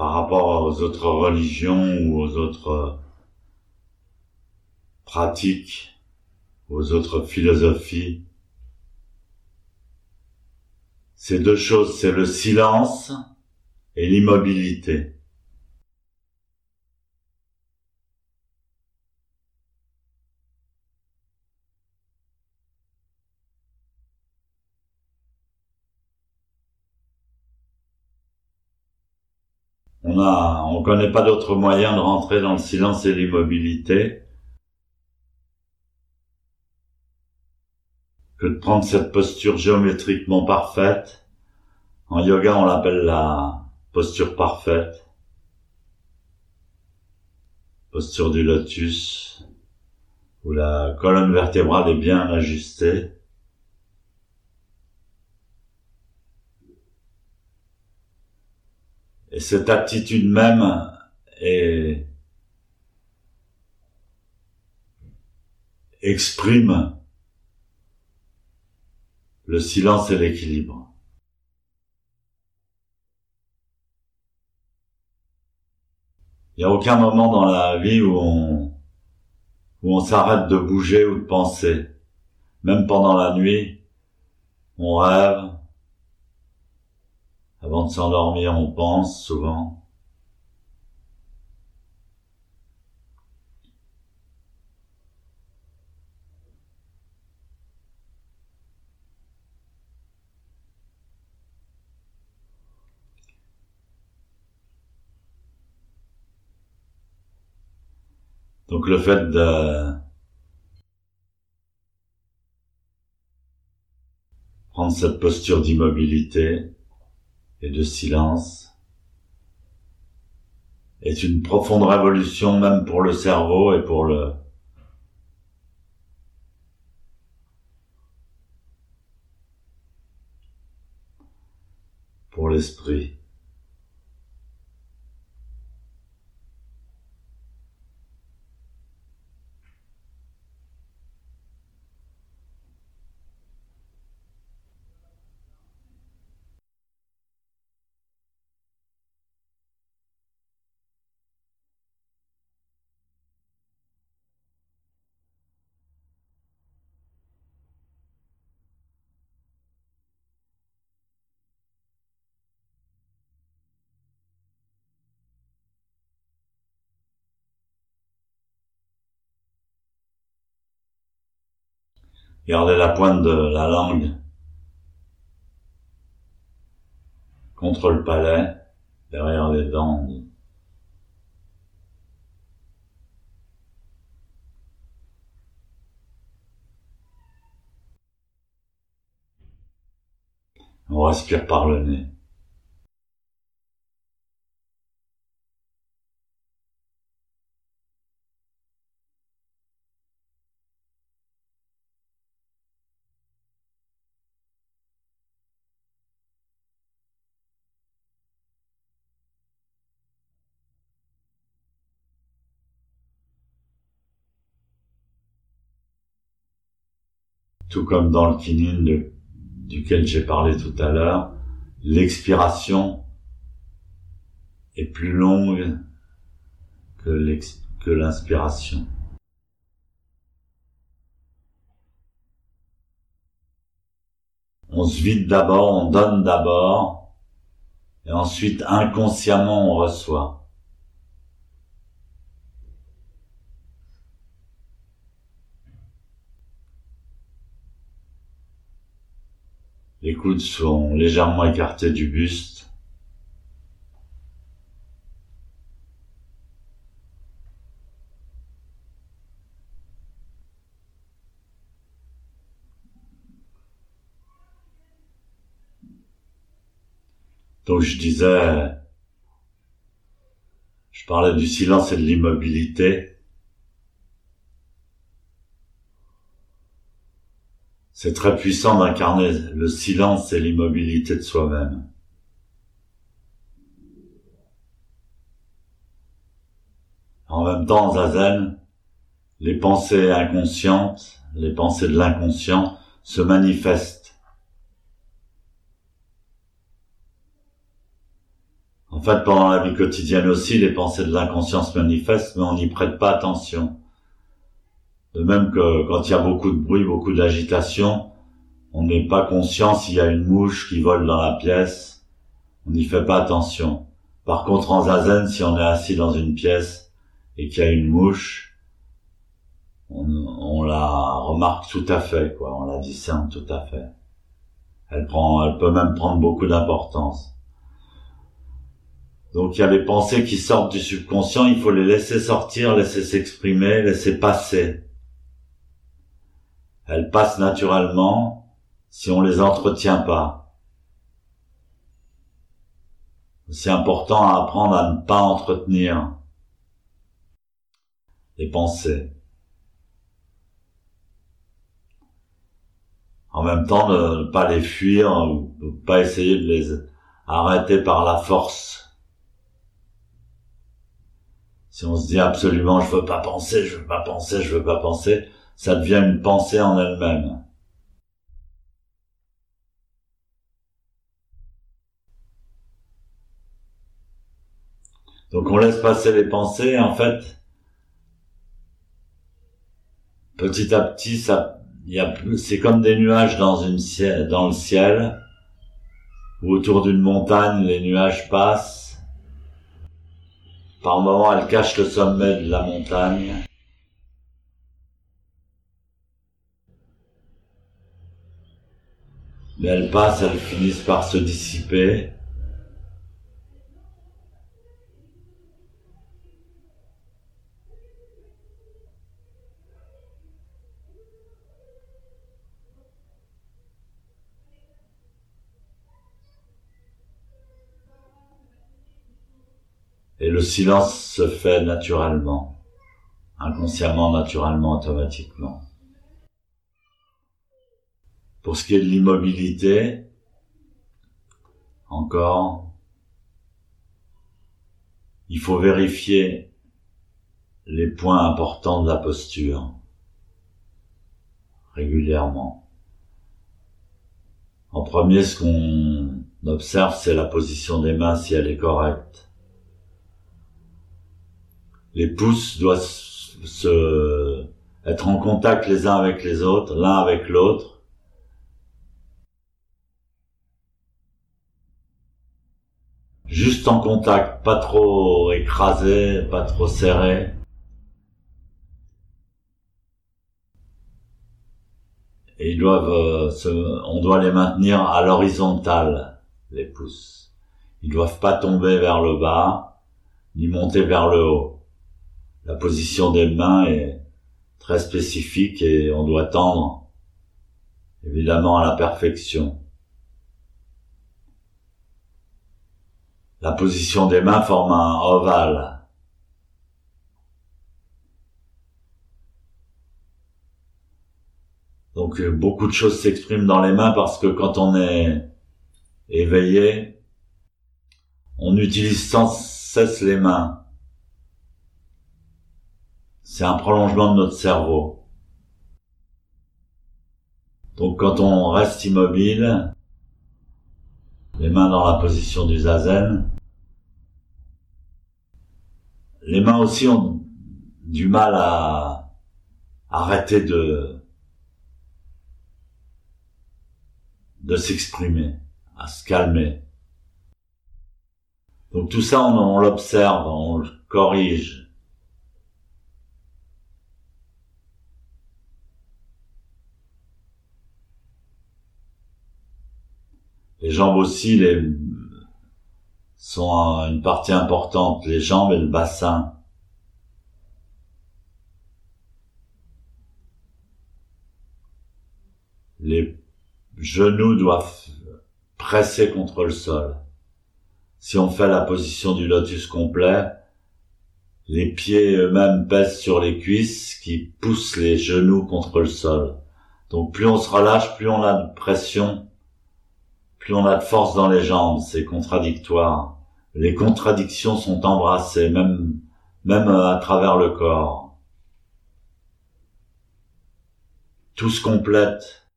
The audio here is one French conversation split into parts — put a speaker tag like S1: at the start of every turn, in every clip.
S1: par rapport aux autres religions ou aux autres pratiques, aux autres philosophies. Ces deux choses, c'est le silence et l'immobilité. On a, on connaît pas d'autre moyen de rentrer dans le silence et l'immobilité que de prendre cette posture géométriquement parfaite. En yoga, on l'appelle la posture parfaite. Posture du lotus, où la colonne vertébrale est bien ajustée. Et cette attitude même exprime le silence et l'équilibre. Il n'y a aucun moment dans la vie où on, où on s'arrête de bouger ou de penser. Même pendant la nuit, on rêve, avant de s'endormir, on pense souvent. Donc le fait de prendre cette posture d'immobilité, et de silence est une profonde révolution même pour le cerveau et pour le pour l'esprit. Gardez la pointe de la langue contre le palais, derrière les dents. On respire par le nez. Tout comme dans le kinin duquel j'ai parlé tout à l'heure, l'expiration est plus longue que l'inspiration. On se vide d'abord, on donne d'abord, et ensuite inconsciemment on reçoit. Les coudes sont légèrement écartés du buste. Donc je disais, je parlais du silence et de l'immobilité. C'est très puissant d'incarner le silence et l'immobilité de soi-même. En même temps, Zazen, les pensées inconscientes, les pensées de l'inconscient se manifestent. En fait, pendant la vie quotidienne aussi, les pensées de l'inconscient se manifestent, mais on n'y prête pas attention. De même que quand il y a beaucoup de bruit, beaucoup d'agitation, on n'est pas conscient s'il y a une mouche qui vole dans la pièce. On n'y fait pas attention. Par contre, en zazen, si on est assis dans une pièce et qu'il y a une mouche, on, la remarque tout à fait, quoi. On la discerne tout à fait. Elle prend, elle peut même prendre beaucoup d'importance. Donc il y a les pensées qui sortent du subconscient, il faut les laisser sortir, laisser s'exprimer, laisser passer. Elles passent naturellement si on les entretient pas. C'est important à apprendre à ne pas entretenir les pensées. En même temps, ne pas les fuir ou pas essayer de les arrêter par la force. Si on se dit absolument je veux pas penser, je veux pas penser, je veux pas penser, ça devient une pensée en elle-même. Donc on laisse passer les pensées, en fait, petit à petit, ça, c'est comme des nuages dans une dans le ciel, où autour d'une montagne, les nuages passent, par moments, elle cache le sommet de la montagne. Mais elles passent, elles finissent par se dissiper. Et le silence se fait naturellement, inconsciemment, naturellement, automatiquement. Pour ce qui est de l'immobilité, encore, il faut vérifier les points importants de la posture régulièrement. En premier, ce qu'on observe, c'est la position des mains, si elle est correcte les pouces doivent être en contact les uns avec les autres, l'un avec l'autre. En contact, pas trop écrasé, pas trop serré. Et ils doivent, euh, on doit les maintenir à l'horizontale, les pouces. Ils doivent pas tomber vers le bas, ni monter vers le haut la position des mains est très spécifique et on doit tendre évidemment à la perfection. La position des mains forme un ovale. Donc beaucoup de choses s'expriment dans les mains parce que quand on est éveillé, on utilise sans cesse les mains. C'est un prolongement de notre cerveau. Donc quand on reste immobile, les mains dans la position du zazen, les mains aussi ont du mal à arrêter de de s'exprimer, à se calmer. Donc tout ça, on, l'observe, on le corrige. Les jambes aussi les, sont une partie importante, les jambes et le bassin. Les genoux doivent presser contre le sol. Si on fait la position du lotus complet, les pieds eux-mêmes pèsent sur les cuisses qui poussent les genoux contre le sol. Donc plus on se relâche, plus on a de pression plus on a de force dans les jambes, c'est contradictoire. Les contradictions sont embrassées, même, même à travers le corps. Tout se complète.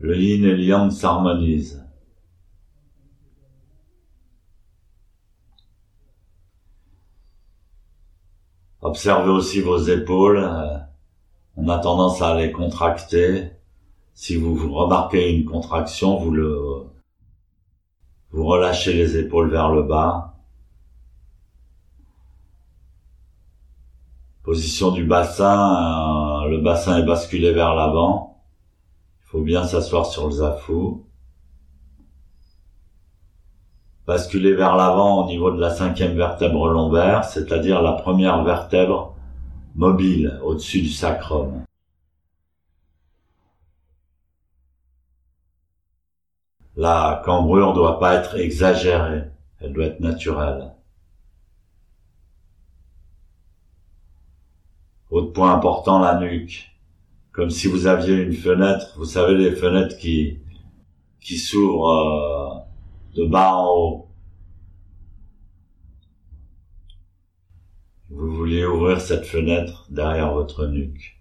S1: Le yin et le yang s'harmonisent. Observez aussi vos épaules. On a tendance à les contracter. Si vous remarquez une contraction, vous relâchez les épaules vers le bas. Position du bassin, euh, le bassin est basculé vers l'avant. Il faut bien s'asseoir sur le zafou. Basculer vers l'avant au niveau de la cinquième vertèbre lombaire, c'est-à-dire la première vertèbre mobile au-dessus du sacrum. La cambrure doit pas être exagérée, elle doit être naturelle. Autre point important, la nuque. Comme si vous aviez une fenêtre, vous savez les fenêtres qui, qui s'ouvrent euh, de bas en haut. Vous vouliez ouvrir cette fenêtre derrière votre nuque.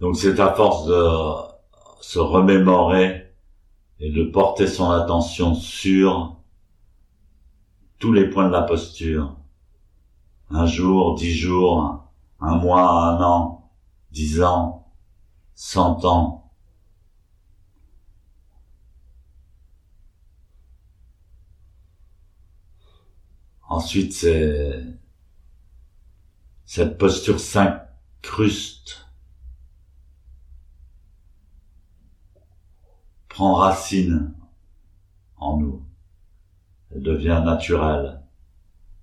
S1: Donc c'est à force de se remémorer et de porter son attention sur tous les points de la posture. Un jour, dix jours, un mois, un an, dix ans, cent ans. Ensuite, c'est cette posture s'incruste, prend racine en nous. Elle devient naturelle.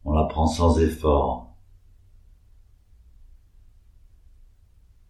S1: On la prend sans effort.